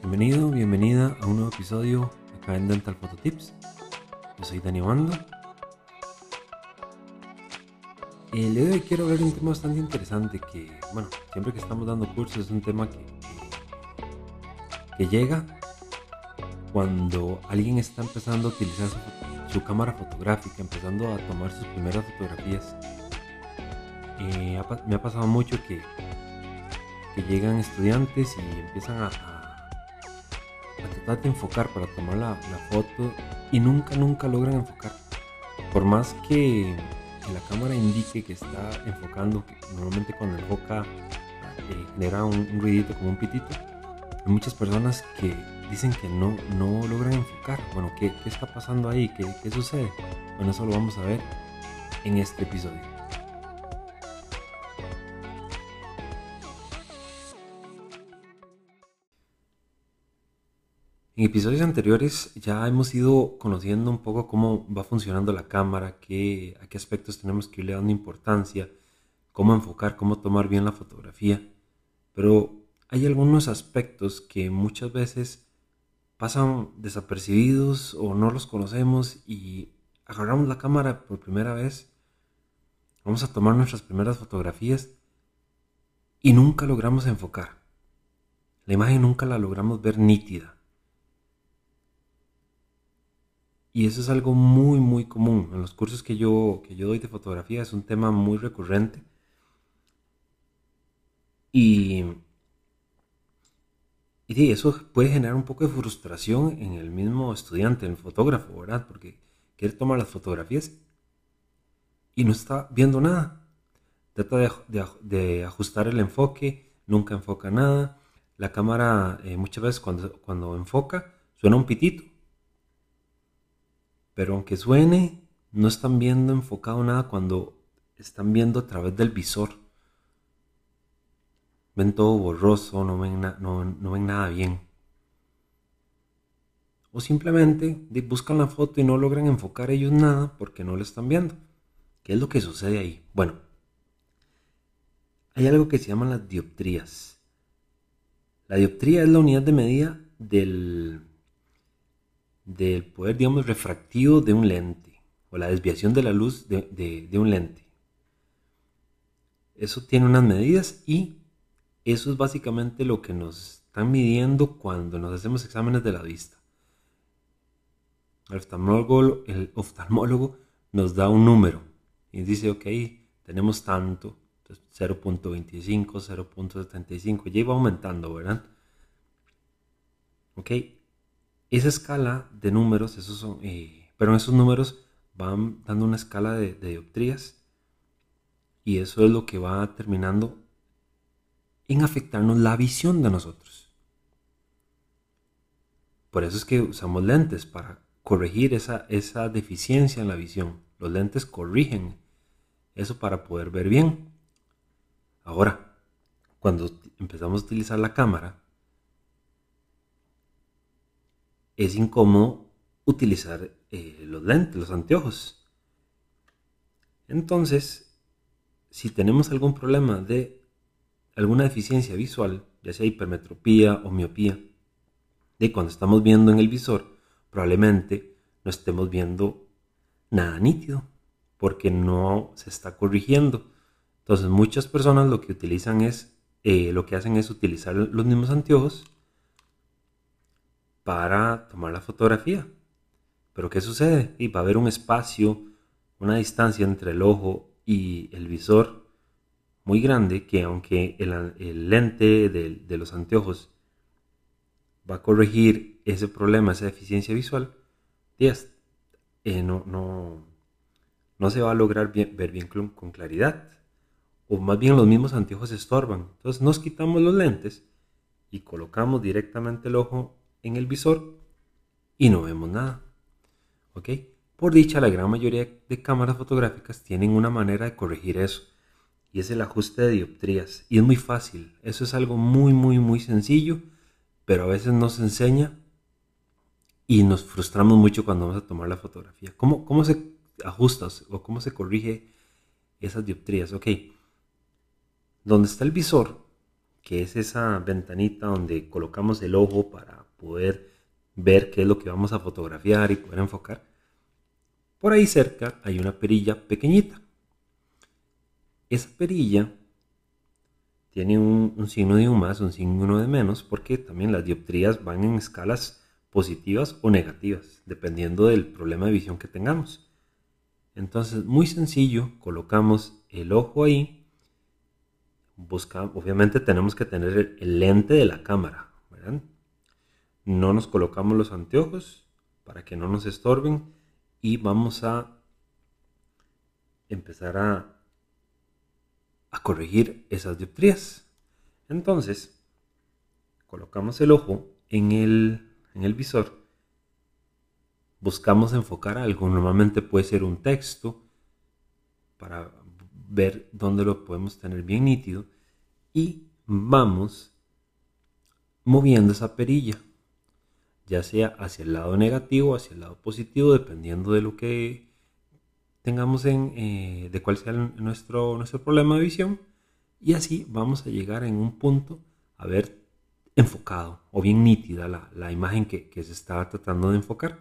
Bienvenido, bienvenida a un nuevo episodio acá en Dental Photo Tips. Yo soy Dani Bando. El día de hoy quiero hablar de un tema bastante interesante que, bueno, siempre que estamos dando cursos es un tema que, que, llega cuando alguien está empezando a utilizar su, cámara fotográfica, empezando a tomar sus primeras fotografías. Eh, me ha pasado mucho que, llegan estudiantes y empiezan a, a tratar de enfocar para tomar la, foto y nunca, nunca logran enfocar. Por más que la cámara indique que está enfocando, normalmente cuando enfoca eh, genera un, un, ruidito como un pitito, hay muchas personas que dicen que no, no logran enfocar. Bueno, ¿qué, qué está pasando ahí? ¿Qué, ¿Qué sucede? Bueno, eso lo vamos a ver en este episodio. En episodios anteriores ya hemos ido conociendo un poco cómo va funcionando la cámara, qué, a qué aspectos tenemos que irle dando importancia, cómo enfocar, cómo tomar bien la fotografía. Pero hay algunos aspectos que muchas veces pasan desapercibidos o no los conocemos y agarramos la cámara por primera vez, vamos a tomar nuestras primeras fotografías y nunca logramos enfocar. La imagen nunca la logramos ver nítida. Y eso es algo muy, muy común. En los cursos que yo, que yo doy de fotografía es un tema muy recurrente. Y, y eso puede generar un poco de frustración en el mismo estudiante, en el fotógrafo, ¿verdad? Porque quiere tomar las fotografías y no está viendo nada. Trata de, de, ajustar el enfoque, nunca enfoca nada. La cámara eh, muchas veces cuando, cuando enfoca suena un pitito pero aunque suene, no están viendo enfocado nada cuando están viendo a través del visor. Ven todo borroso, no ven, no, ven nada bien. O simplemente buscan la foto y no logran enfocar ellos nada porque no lo están viendo. ¿Qué es lo que sucede ahí? Bueno, hay algo que se llama las dioptrías. La dioptría es la unidad de medida del, del poder, digamos, refractivo de un lente o la desviación de la luz de, de, un lente. Eso tiene unas medidas y eso es básicamente lo que nos están midiendo cuando nos hacemos exámenes de la vista. El oftalmólogo, el oftalmólogo nos da un número y dice, ok, tenemos tanto, 0.25, 0.75, ya iba aumentando, ¿verdad? Ok, esa escala de números, esos son, eh, pero esos números van dando una escala de, de, y eso es lo que va terminando en afectarnos la visión de nosotros. Por eso es que usamos lentes para corregir esa, esa deficiencia en la visión. Los lentes corrigen eso para poder ver bien. Ahora, cuando empezamos a utilizar la cámara, es incómodo utilizar eh, los lentes, los anteojos. Entonces, si tenemos algún problema de alguna deficiencia visual, ya sea hipermetropía o miopía, de cuando estamos viendo en el visor, probablemente no estemos viendo nada nítido, porque no se está corrigiendo. Entonces, muchas personas lo que utilizan es, eh, lo que hacen es utilizar los mismos anteojos para tomar la fotografía. Pero ¿qué sucede? Y va a haber un espacio, una distancia entre el ojo y el visor muy grande que aunque el, lente de, los anteojos va a corregir ese problema, esa deficiencia visual, eh, no, no, no, se va a lograr ver bien con, con claridad. O más bien los mismos anteojos estorban. Entonces nos quitamos los lentes y colocamos directamente el ojo en el visor y no vemos nada. ¿Ok? Por dicha, la gran mayoría de cámaras fotográficas tienen una manera de corregir eso. Y es el ajuste de dioptrías. Y es muy fácil. Eso es algo muy, muy, muy sencillo. Pero a veces no se enseña. Y nos frustramos mucho cuando vamos a tomar la fotografía. ¿Cómo, cómo se ajusta o cómo se corrige esas dioptrías? Ok. Donde está el visor, que es esa ventanita donde colocamos el ojo para poder ver qué es lo que vamos a fotografiar y poder enfocar, por ahí cerca hay una perilla pequeñita. Esa perilla tiene un, signo de un más, un signo de menos, porque también las dioptrías van en escalas positivas o negativas, dependiendo del problema de visión que tengamos. Entonces, muy sencillo, colocamos el ojo ahí. Busca, obviamente tenemos que tener el, lente de la cámara. No nos colocamos los anteojos para que no nos estorben y vamos a empezar a, a corregir esas dioptrías. Entonces, colocamos el ojo en el, en el visor, buscamos enfocar algo, normalmente puede ser un texto, para ver dónde lo podemos tener bien nítido, y vamos moviendo esa perilla ya sea hacia el lado negativo o hacia el lado positivo, dependiendo de lo que tengamos en, eh, de cuál sea nuestro, nuestro problema de visión. Y así vamos a llegar en un punto a ver enfocado o bien nítida la, imagen que, se estaba tratando de enfocar.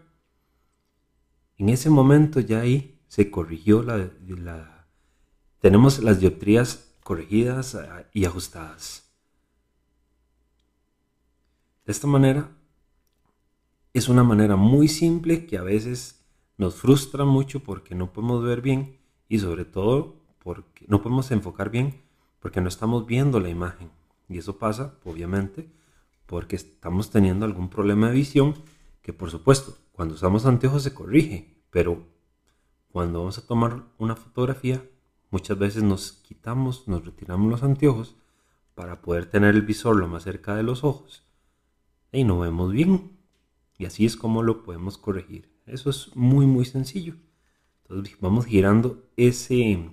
En ese momento ya ahí se corrigió la, la tenemos las dioptrías corregidas eh, y ajustadas. De esta manera es una manera muy simple que a veces nos frustra mucho porque no podemos ver bien y sobre todo porque no podemos enfocar bien porque no estamos viendo la imagen. Y eso pasa, obviamente, porque estamos teniendo algún problema de visión que por supuesto, cuando usamos anteojos se corrige, pero cuando vamos a tomar una fotografía, muchas veces nos quitamos, nos retiramos los anteojos para poder tener el visor lo más cerca de los ojos y no vemos bien. Y así es como lo podemos corregir. Eso es muy, muy sencillo. Entonces vamos girando ese,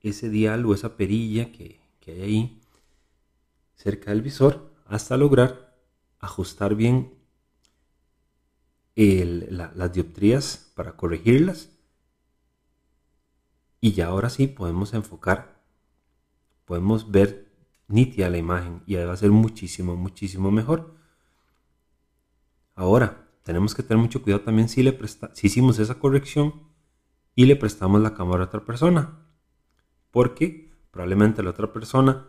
ese dial o esa perilla que, hay ahí cerca del visor hasta lograr ajustar bien las dioptrías para corregirlas. Y ya ahora sí podemos enfocar, podemos ver nítida la imagen y va a ser muchísimo, muchísimo mejor. Ahora, tenemos que tener mucho cuidado también si, le si hicimos esa corrección y le prestamos la cámara a otra persona. Porque probablemente la otra persona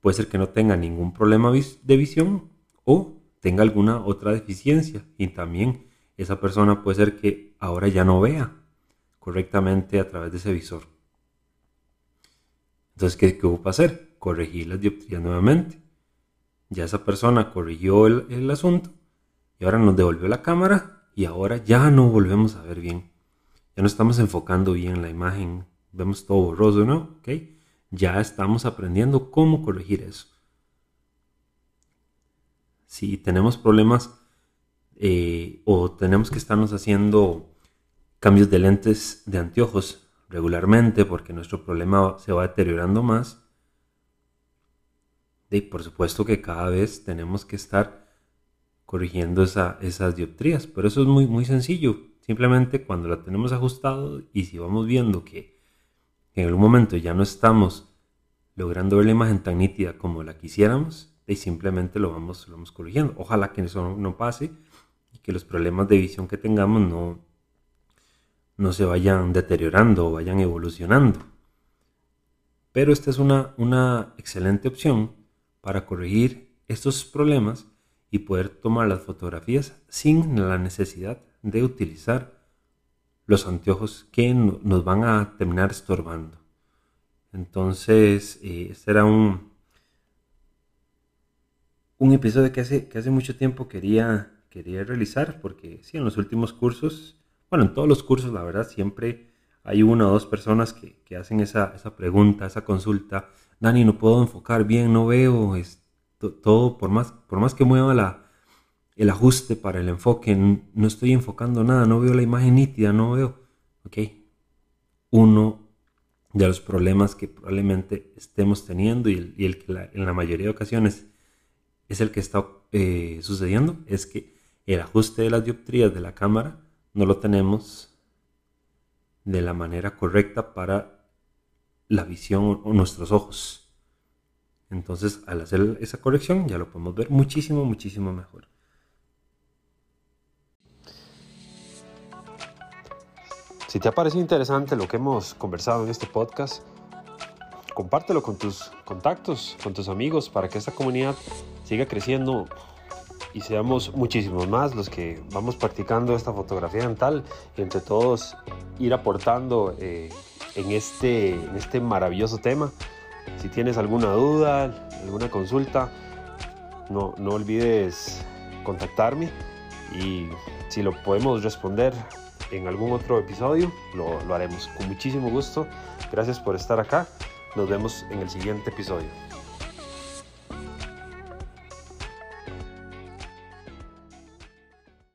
puede ser que no tenga ningún problema de visión o tenga alguna otra deficiencia. Y también esa persona puede ser que ahora ya no vea correctamente a través de ese visor. Entonces, ¿qué, qué ocupa hacer? Corregir las dioptrías nuevamente. Ya esa persona corrigió el, el asunto ahora nos devolvió la cámara y ahora ya no volvemos a ver bien. Ya no estamos enfocando bien la imagen, vemos todo borroso, ¿no? ¿Ok? Ya estamos aprendiendo cómo corregir eso. Si tenemos problemas eh, o tenemos que estarnos haciendo cambios de lentes de anteojos regularmente porque nuestro problema se va deteriorando más, y por supuesto que cada vez tenemos que estar corrigiendo esas dioptrías. Pero eso es muy, muy sencillo. Simplemente cuando la tenemos ajustado y si vamos viendo que en algún momento ya no estamos logrando ver la imagen tan nítida como la quisiéramos, y simplemente lo vamos, lo vamos corrigiendo. Ojalá que eso no, pase y que los problemas de visión que tengamos no, no se vayan deteriorando o vayan evolucionando. Pero esta es una, una excelente opción para corregir estos problemas y poder tomar las fotografías sin la necesidad de utilizar los anteojos que nos van a terminar estorbando. Entonces, eh, este era un, un episodio que hace, que hace mucho tiempo quería, quería realizar, porque sí, en los últimos cursos, bueno, en todos los cursos, la verdad, siempre hay una o dos personas que, hacen esa, esa, pregunta, esa consulta. Dani, no puedo enfocar bien, no veo, este, todo, por más, por más que mueva la, el ajuste para el enfoque, no estoy enfocando nada, no veo la imagen nítida, no veo. Uno de los problemas que probablemente estemos teniendo y el, que en la mayoría de ocasiones es el que está eh, sucediendo es que el ajuste de las dioptrías de la cámara no lo tenemos de la manera correcta para la visión o nuestros ojos. Entonces, al hacer esa corrección, ya lo podemos ver muchísimo, muchísimo mejor. Si te ha parecido interesante lo que hemos conversado en este podcast, compártelo con tus contactos, con tus amigos, para que esta comunidad siga creciendo y seamos muchísimos más los que vamos practicando esta fotografía dental y entre todos ir aportando eh, en, este, en este maravilloso tema. Si tienes alguna duda, alguna consulta, no, no olvides contactarme y si lo podemos responder en algún otro episodio, lo, lo haremos con muchísimo gusto. Gracias por estar acá. Nos vemos en el siguiente episodio.